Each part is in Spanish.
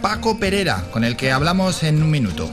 Paco Perera, con el que hablamos en un minuto.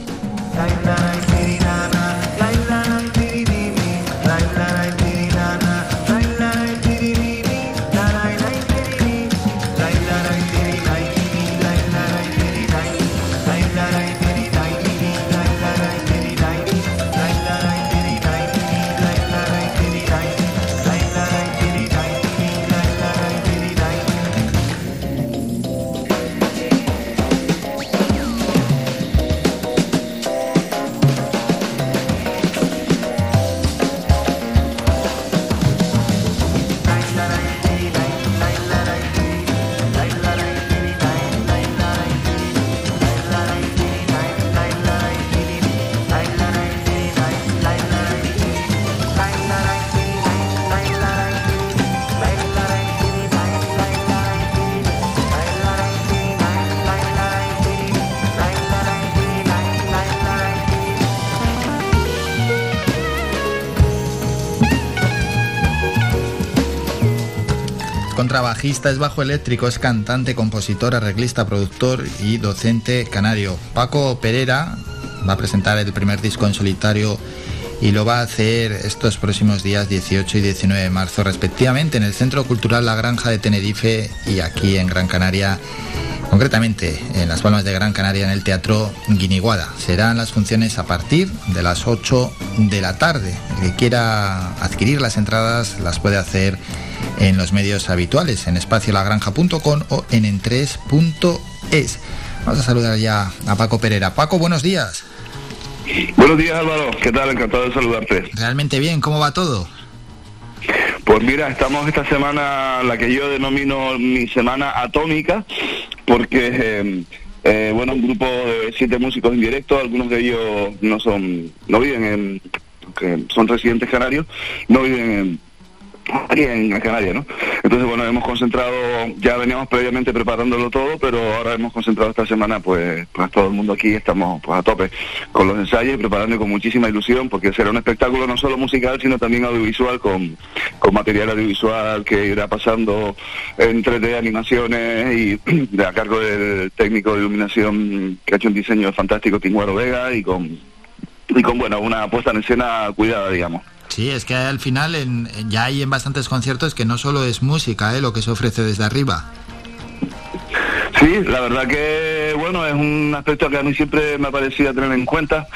Es bajo eléctrico, es cantante, compositor, arreglista, productor y docente canario. Paco Pereira va a presentar el primer disco en solitario y lo va a hacer estos próximos días 18 y 19 de marzo respectivamente en el Centro Cultural La Granja de Tenerife y aquí en Gran Canaria, concretamente en las Palmas de Gran Canaria en el Teatro Guiniguada. Serán las funciones a partir de las 8 de la tarde. El que quiera adquirir las entradas las puede hacer en los medios habituales, en espaciolagranja.com o en entres.es. Vamos a saludar ya a Paco Pereira. Paco, buenos días. Buenos días Álvaro, ¿qué tal? Encantado de saludarte. Realmente bien, ¿cómo va todo? Pues mira, estamos esta semana, la que yo denomino mi semana atómica, porque, eh, eh, bueno, un grupo de siete músicos en directo, algunos de ellos no son, no viven en, son residentes canarios, no viven en en Gran Canaria, ¿no? Entonces, bueno, hemos concentrado, ya veníamos previamente preparándolo todo, pero ahora hemos concentrado esta semana, pues, pues todo el mundo aquí estamos pues a tope con los ensayos y preparando con muchísima ilusión, porque será un espectáculo no solo musical, sino también audiovisual, con, con material audiovisual que irá pasando entre de animaciones y a cargo del técnico de iluminación que ha hecho un diseño fantástico, Tinguaro Vega, y con, y con, bueno, una puesta en escena cuidada, digamos. Sí, es que al final ya hay en bastantes conciertos que no solo es música ¿eh? lo que se ofrece desde arriba. Sí, la verdad que bueno, es un aspecto que a mí siempre me ha parecido tener en cuenta,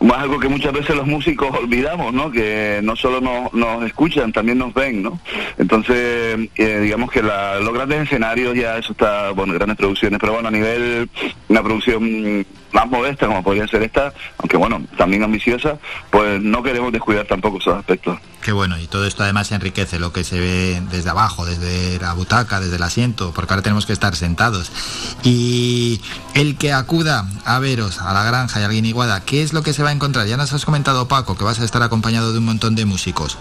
más algo que muchas veces los músicos olvidamos, ¿no? Que no solo nos, escuchan, también nos ven, ¿no? Entonces, eh, digamos que los grandes escenarios ya eso está, bueno, grandes producciones, pero bueno, a nivel una producción más modesta como podría ser esta, aunque bueno, también ambiciosa, pues no queremos descuidar tampoco esos aspectos. Qué bueno, y todo esto además enriquece lo que se ve desde abajo, desde la butaca, desde el asiento, porque ahora tenemos que estar sentados. Y el que acuda a veros a la granja y al Guiniguada, ¿qué es lo que se va a encontrar? Ya nos has comentado, Paco, que vas a estar acompañado de un montón de músicos.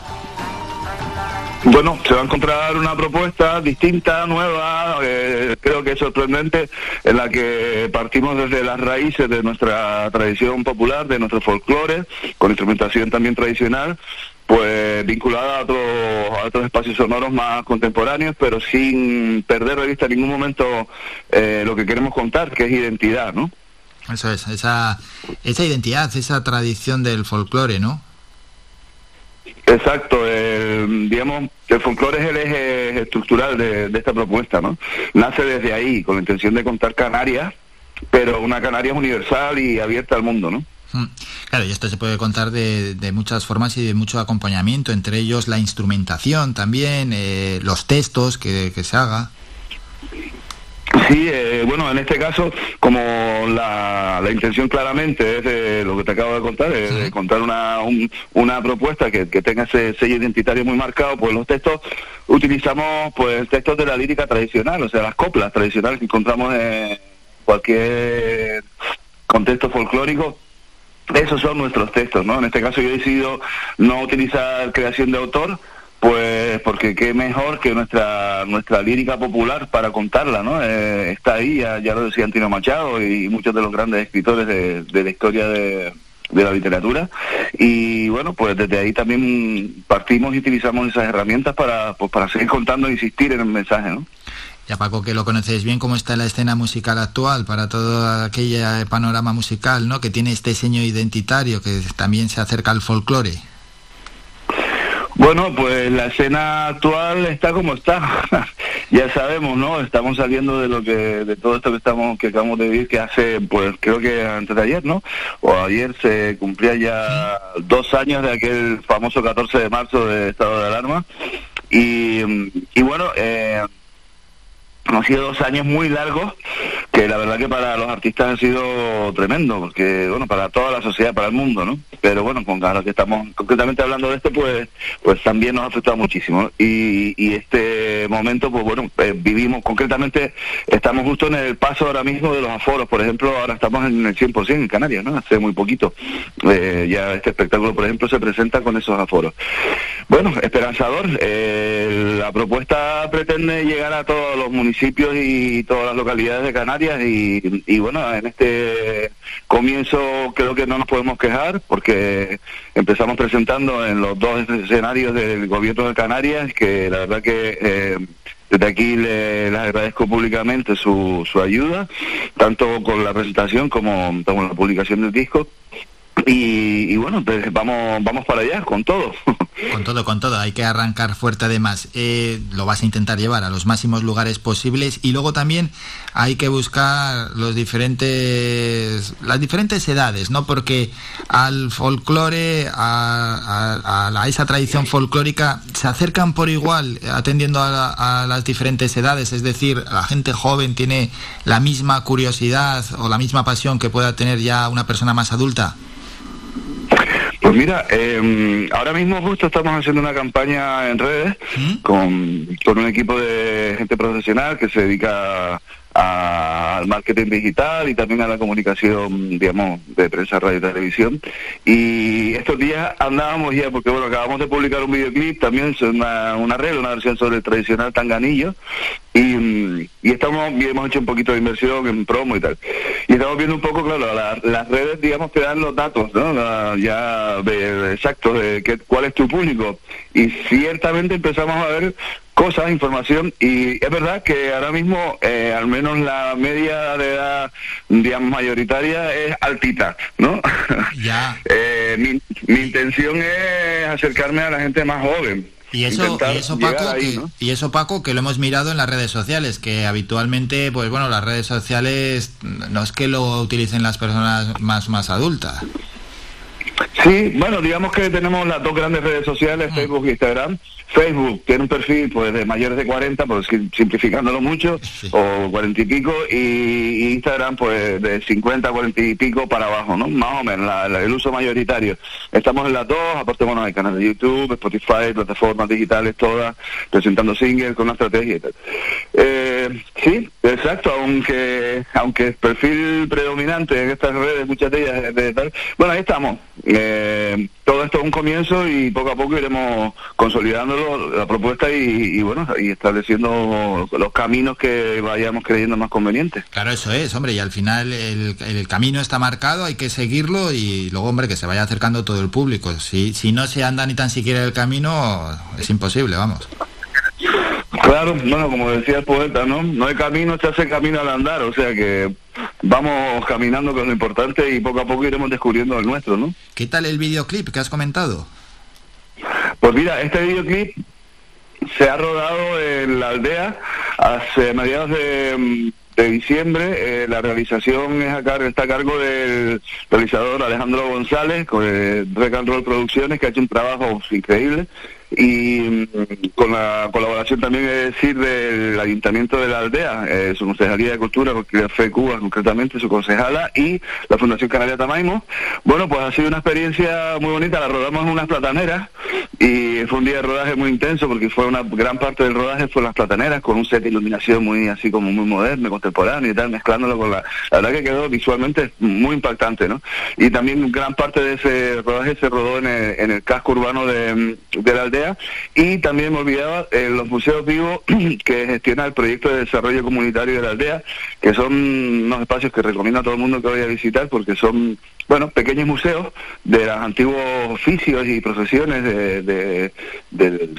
Bueno, se va a encontrar una propuesta distinta, nueva, eh, creo que sorprendente, en la que partimos desde las raíces de nuestra tradición popular, de nuestro folclore, con instrumentación también tradicional, pues vinculada a otros, otros espacios sonoros más contemporáneos, pero sin perder de vista en ningún momento eh, lo que queremos contar, que es identidad, ¿no? Eso es, esa, esa identidad, esa tradición del folclore, ¿no? Exacto, digamos, el folclore es el eje estructural de, esta propuesta, ¿no? Nace desde ahí, con la intención de contar Canarias, pero una Canarias universal y abierta al mundo, ¿no? Mm. Claro, y esto se puede contar de, muchas formas y de mucho acompañamiento, entre ellos la instrumentación también, eh, los textos que se haga. Sí, eh, bueno, en este caso, como la, la, intención claramente es de lo que te acabo de contar, de contar una, una propuesta que, que, tenga ese sello identitario muy marcado, pues los textos utilizamos pues textos de la lírica tradicional, o sea, las coplas tradicionales que encontramos en cualquier contexto folclórico. Esos son nuestros textos, ¿no? En este caso yo he decidido no utilizar creación de autor, pues porque qué mejor que nuestra nuestra lírica popular para contarla, ¿no? Eh, está ahí, ya, lo decía Antino Machado y muchos de los grandes escritores de, la historia de, la literatura. Y bueno, pues desde ahí también partimos y utilizamos esas herramientas para, pues, para seguir contando e insistir en el mensaje, ¿no? Ya Paco, que lo conocéis bien, ¿cómo está la escena musical actual para todo aquel panorama musical, ¿no? Que tiene este diseño identitario, que también se acerca al folclore. Bueno, pues la escena actual está como está. ya sabemos, ¿no? Estamos saliendo de lo que de todo esto que estamos que acabamos de vivir que hace pues creo que antes de ayer, ¿no? O ayer se cumplía ya dos años de aquel famoso 14 de marzo de estado de alarma y, y bueno, eh, han sido dos años muy largos que la verdad que para los artistas han sido tremendo, porque bueno, para toda la sociedad, para el mundo, ¿no? Pero bueno, con ahora que estamos concretamente hablando de esto, pues pues también nos ha afectado muchísimo. Y, este momento, pues bueno, eh, vivimos concretamente, estamos justo en el paso ahora mismo de los aforos, por ejemplo, ahora estamos en el 100% en Canarias, ¿no? Hace muy poquito. Eh, ya este espectáculo, por ejemplo, se presenta con esos aforos. Bueno, esperanzador. Eh, la propuesta pretende llegar a todos los municipios y todas las localidades de Canarias y, bueno, en este comienzo creo que no nos podemos quejar porque empezamos presentando en los dos escenarios del gobierno de Canarias que la verdad que eh, desde aquí les agradezco públicamente su, su ayuda, tanto con la presentación como con la publicación del disco. Y, bueno, pues vamos, vamos para allá, con todo. Con todo, con todo. Hay que arrancar fuerte además. Eh, lo vas a intentar llevar a los máximos lugares posibles y luego también hay que buscar los diferentes, las diferentes edades, ¿no? Porque al folclore, a, a, esa tradición folclórica, se acercan por igual atendiendo a, a las diferentes edades. Es decir, la gente joven tiene la misma curiosidad o la misma pasión que pueda tener ya una persona más adulta. Pues mira, eh, ahora mismo justo estamos haciendo una campaña en redes ¿Mm? con, con un equipo de gente profesional que se dedica al marketing digital y también a la comunicación, digamos, de prensa, radio y televisión. Y estos días andábamos ya, porque bueno, acabamos de publicar un videoclip, también una, una red, una versión sobre el tradicional tanganillo, y, y estamos, y hemos hecho un poquito de inversión en promo y tal. Y estamos viendo un poco, claro, las redes, digamos, te dan los datos, ¿no? ya de, exactos de qué, cuál es tu público. Y ciertamente empezamos a ver cosas, información, y es verdad que ahora mismo, eh, al menos la media de edad, digamos, mayoritaria es altita, ¿no? Ya. eh, mi, mi intención es acercarme a la gente más joven. Y eso, y eso Paco, que, y eso Paco, que lo hemos mirado en las redes sociales, que habitualmente, pues bueno, las redes sociales no es que lo utilicen las personas más más adultas. Sí, bueno, digamos que tenemos las dos grandes redes sociales, mm. Facebook y Instagram. Facebook tiene un perfil pues de mayores de 40, pues simplificándolo mucho, o 40 y pico, y Instagram pues de 50, 40 y pico para abajo, ¿no? Más o menos, el uso mayoritario. Estamos en las dos, aparte bueno, hay canales de YouTube, Spotify, plataformas digitales todas, presentando singles con una estrategia y tal. Eh, sí, exacto, aunque aunque el perfil predominante en estas redes, muchas de ellas de tal, bueno, ahí estamos. Eh, todo esto es un comienzo y poco a poco iremos consolidando la propuesta y, bueno, y estableciendo los caminos que vayamos creyendo más convenientes. Claro, eso es, hombre, y al final el, el, camino está marcado, hay que seguirlo y luego, hombre, que se vaya acercando todo el público. Si, si no se anda ni tan siquiera el camino, es imposible, vamos. Claro, bueno, como decía el poeta, ¿no? No hay camino, se hace camino al andar, o sea que vamos caminando con lo importante y poco a poco iremos descubriendo el nuestro, ¿no? ¿Qué tal el videoclip que has comentado? Pues mira, este videoclip se ha rodado en la aldea hace mediados de, diciembre. Eh, la realización es a está a cargo del realizador Alejandro González, con Rec and Roll Producciones, que ha hecho un trabajo increíble y mm, con la colaboración también es decir del Ayuntamiento de la Aldea, eh, su Concejalía de Cultura, porque fue Cuba concretamente, su concejala y la Fundación Canaria Tamaimo. Bueno, pues ha sido una experiencia muy bonita, la rodamos en unas plataneras y fue un día de rodaje muy intenso porque fue una gran parte del rodaje fue en las plataneras con un set de iluminación muy así como muy moderno, contemporáneo y tal, mezclándolo con la... Verdad que quedó visualmente muy impactante, ¿no? Y también gran parte de ese rodaje se rodó en el, en el casco urbano de, de la aldea y también me olvidaba eh, los museos vivos que gestiona el proyecto de desarrollo comunitario de la aldea, que son unos espacios que recomiendo a todo el mundo que vaya a visitar porque son, bueno, pequeños museos de los antiguos oficios y profesiones de, de, de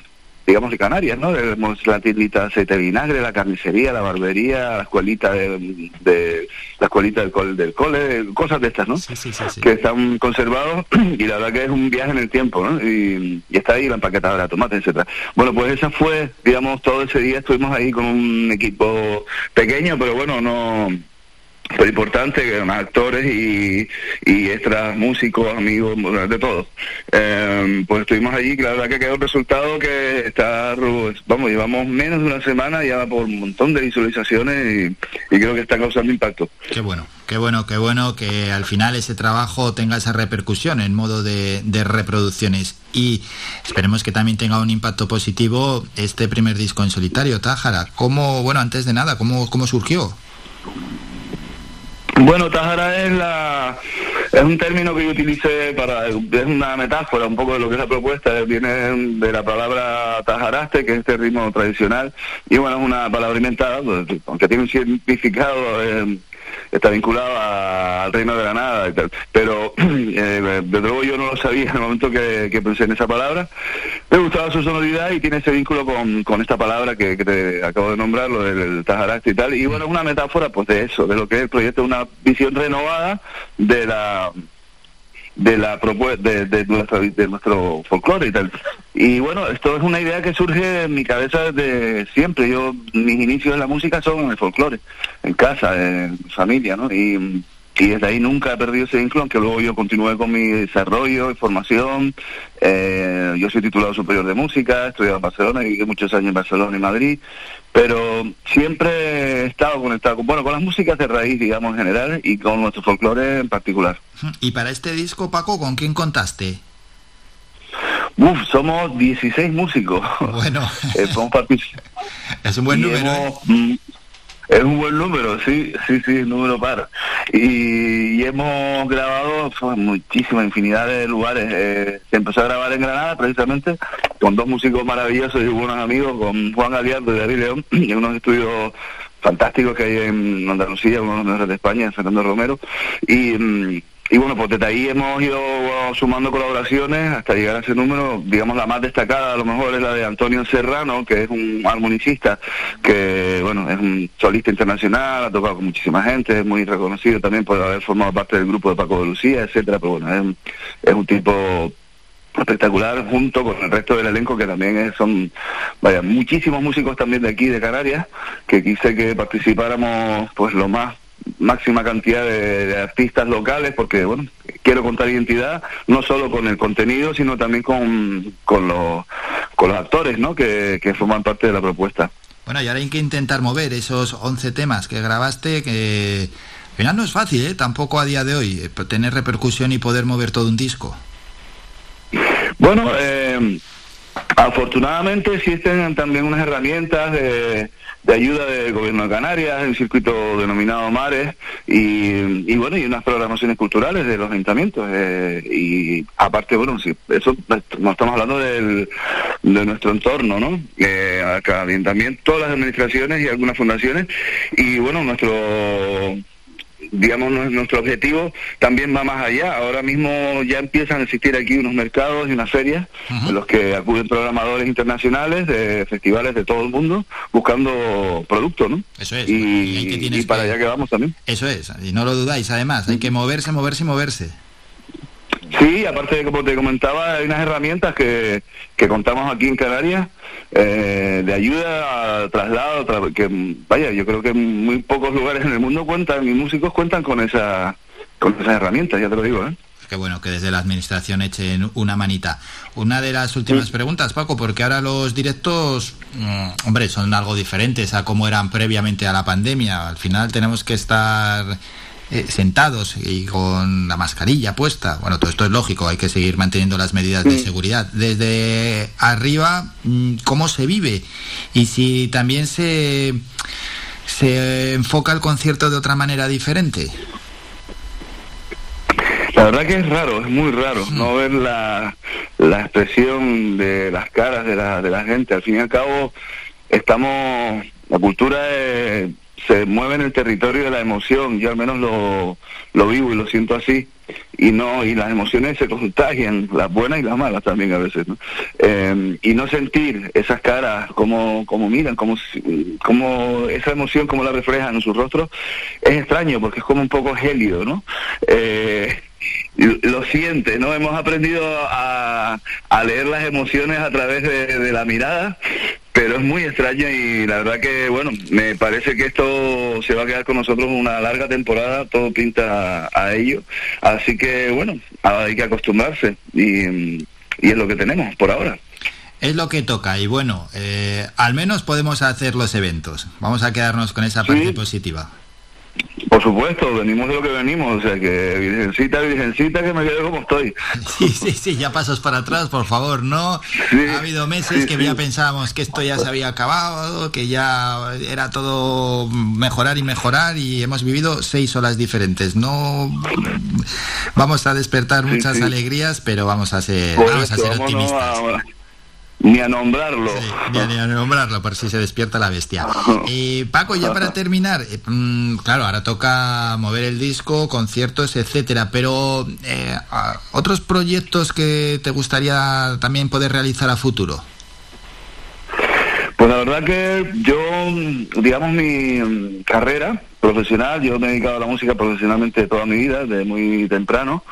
digamos, de Canarias, ¿no? La tiendita aceite vinagre, la carnicería, la barbería, la escuelita de, la escuelita del cole, del cole, cosas de estas, ¿no? Sí, sí, sí, que están conservados y la verdad que es un viaje en el tiempo, ¿no? Y, y está ahí la empaquetadora de tomate, etcétera. Bueno, pues esa fue, digamos, todo ese día estuvimos ahí con un equipo pequeño, pero bueno, no pero importante, que actores y, y extras, músicos, amigos, de todo. Eh, pues estuvimos allí, la verdad que quedó un resultado que está, vamos, llevamos menos de una semana ya por un montón de visualizaciones y, creo que está causando impacto. Qué bueno. Qué bueno, qué bueno que al final ese trabajo tenga esa repercusión en modo de, de reproducciones y esperemos que también tenga un impacto positivo este primer disco en solitario, Tájara. ¿Cómo, bueno, antes de nada, cómo, cómo surgió? Bueno, Tajara es la es un término que yo utilicé para es una metáfora un poco de lo que es la propuesta, viene de la palabra tajaraste, que es este ritmo tradicional, y bueno, es una palabra inventada, pues, aunque tiene un significado eh, está vinculado al reino de la nada y tal. Pero eh, de luego yo no lo sabía en el momento que, pensé en esa palabra. Me gustaba su sonoridad y tiene ese vínculo con, con esta palabra que, te acabo de nombrar, lo del Tajaraste y tal. Y bueno, es una metáfora pues de eso, de lo que es el proyecto, una visión renovada de la de la de, de, de nuestro folclore y tal. Y bueno, esto es una idea que surge en mi cabeza desde siempre. Yo, mis inicios en la música son en el folclore, en casa, en familia, ¿no? Y, y desde ahí nunca he perdido ese vínculo, aunque luego yo continué con mi desarrollo y formación. Eh, yo soy titulado superior de música, he estudiado en Barcelona, viví muchos años en Barcelona y Madrid, pero siempre he estado conectado con, bueno, con las músicas de raíz, digamos, en general, y con nuestro folclore en particular. ¿Y para este disco, Paco, con quién contaste? Uf, somos 16 músicos. Bueno. Eh, es un buen número. ¿eh? Mm, es un buen número, sí, sí, sí, número par. Y, hemos grabado pues, muchísimas, infinidad de lugares. Eh, se empezó a grabar en Granada, precisamente, con dos músicos maravillosos y buenos amigos, con Juan Galiardo y David León, en unos estudios fantásticos que hay en Andalucía, uno de los de España, Fernando Romero. Y, mm, y bueno, pues desde ahí hemos ido sumando colaboraciones hasta llegar a ese número. Digamos, la más destacada a lo mejor es la de Antonio Serrano, que es un armonicista, que bueno, es un solista internacional, ha tocado con muchísima gente, es muy reconocido también por haber formado parte del grupo de Paco de Lucía, etcétera, pero bueno, es, es un tipo espectacular junto con el resto del elenco que también son vaya muchísimos músicos también de aquí de Canarias que quise que participáramos pues lo más máxima cantidad de, artistas locales porque bueno quiero contar identidad, no solo con el contenido, sino también con, con, los, con los actores ¿no? que, que forman parte de la propuesta. Bueno, y ahora hay que intentar mover esos 11 temas que grabaste, que al final no es fácil, ¿eh? tampoco a día de hoy, eh, tener repercusión y poder mover todo un disco. Bueno, eh, afortunadamente existen también unas herramientas de, ayuda del gobierno de Canarias, el circuito denominado Mares y, bueno y unas programaciones culturales de los ayuntamientos eh, y aparte bueno sí, eso no estamos hablando del, de nuestro entorno, ¿no? Eh, acá también todas las administraciones y algunas fundaciones y bueno nuestro digamos, nuestro objetivo también va más allá. Ahora mismo ya empiezan a existir aquí unos mercados y unas ferias en los que acuden programadores internacionales de festivales de todo el mundo buscando productos, ¿no? Eso es. Y, para allá que vamos también. Eso es, y no lo dudáis, además, hay que moverse, moverse y moverse. Sí, aparte de como te comentaba, hay unas herramientas que, que contamos aquí en Canarias eh, de ayuda, traslado, que vaya, yo creo que muy pocos lugares en el mundo cuentan y músicos cuentan con esa con esas herramientas, ya te lo digo, ¿eh? Qué bueno que desde la administración echen una manita. Una de las últimas preguntas, Paco, porque ahora los directos, mm, hombre, son algo diferentes a como eran previamente a la pandemia. Al final tenemos que estar eh, sentados y con la mascarilla puesta. Bueno, todo esto es lógico, hay que seguir manteniendo las medidas de seguridad. Desde arriba, mm, ¿cómo se vive? Y si también se, se enfoca el concierto de otra manera diferente. La verdad que es raro, es muy raro no ver la, la expresión de las caras de la, de la gente. Al fin y al cabo, estamos, la cultura es se mueve en el territorio de la emoción, yo al menos lo, lo vivo y lo siento así, y no y las emociones se contagian, las buenas y las malas también a veces, ¿no? Em, y no sentir esas caras, como, como miran, como, como esa emoción, como la reflejan en su rostro, es extraño porque es como un poco gélido, ¿no? Eh, lo siente, ¿no? Hemos aprendido a, a leer las emociones a través de, la mirada, pero es muy extraño y la verdad que, bueno, me parece que esto se va a quedar con nosotros una larga temporada, todo pinta a, ello, así que, bueno, hay que acostumbrarse y, es lo que tenemos por ahora. Es lo que toca y bueno, eh, al menos podemos hacer los eventos. Vamos a quedarnos con esa parte positiva. Por supuesto, venimos de lo que venimos, o sea que virgencita, virgencita, que me quedo como estoy. Sí, sí, sí, ya pasos para atrás, por favor, ¿no? ha habido meses que ya pensábamos que esto ya se había acabado, que ya era todo mejorar y mejorar y hemos vivido seis olas diferentes. No vamos a despertar muchas alegrías, pero vamos a ser, vamos a ser optimistas. Ni a nombrarlo. ni, a, nombrarlo, por si se despierta la bestia. Y Paco, ya para terminar, eh, mm, claro, ahora toca mover el disco, conciertos, etcétera, pero eh, ¿otros proyectos que te gustaría también poder realizar a futuro? Pues la verdad que yo, digamos, mi carrera profesional, yo me he dedicado a la música profesionalmente toda mi vida, desde muy temprano,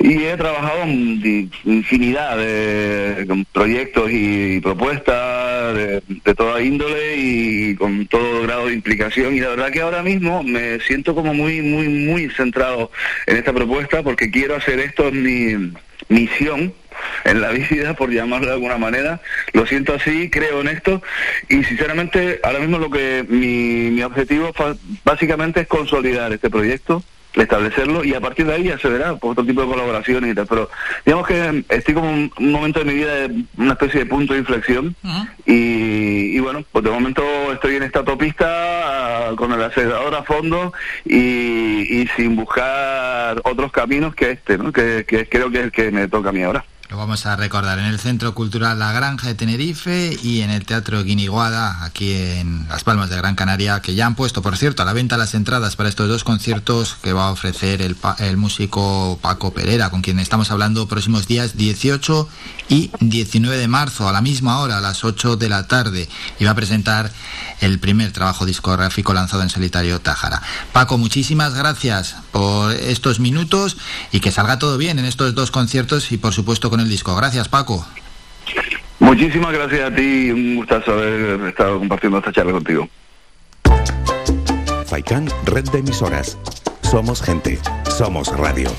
y he trabajado en infinidad de proyectos y propuestas de, toda índole y con todo grado de implicación. Y la verdad que ahora mismo me siento como muy, muy, muy centrado en esta propuesta porque quiero hacer esto en mi misión en la vida, por llamarlo de alguna manera. Lo siento así, creo en esto y sinceramente ahora mismo lo que mi, mi objetivo básicamente es consolidar este proyecto establecerlo y a partir de ahí ya se verá por otro tipo de colaboraciones y tal. Pero digamos que estoy como un, un momento de mi vida de una especie de punto de inflexión y, bueno, pues de momento estoy en esta autopista ah, con el acelerador a fondo y, sin buscar otros caminos que este, ¿no? que, que creo que es el que me toca a mí ahora. Lo vamos a recordar en el Centro Cultural La Granja de Tenerife y en el Teatro Guiniguada, aquí en Las Palmas de Gran Canaria, que ya han puesto, por cierto, a la venta las entradas para estos dos conciertos que va a ofrecer el, el músico Paco Pereira, con quien estamos hablando próximos días 18 y 19 de marzo, a la misma hora, a las 8 de la tarde, y va a presentar el primer trabajo discográfico lanzado en solitario Tajara. Paco, muchísimas gracias por estos minutos y que salga todo bien en estos dos conciertos y por supuesto con el disco. Gracias, Paco. Muchísimas gracias a ti, un gustazo haber estado compartiendo esta charla contigo. Faikan, red de emisoras. Somos gente, somos radio.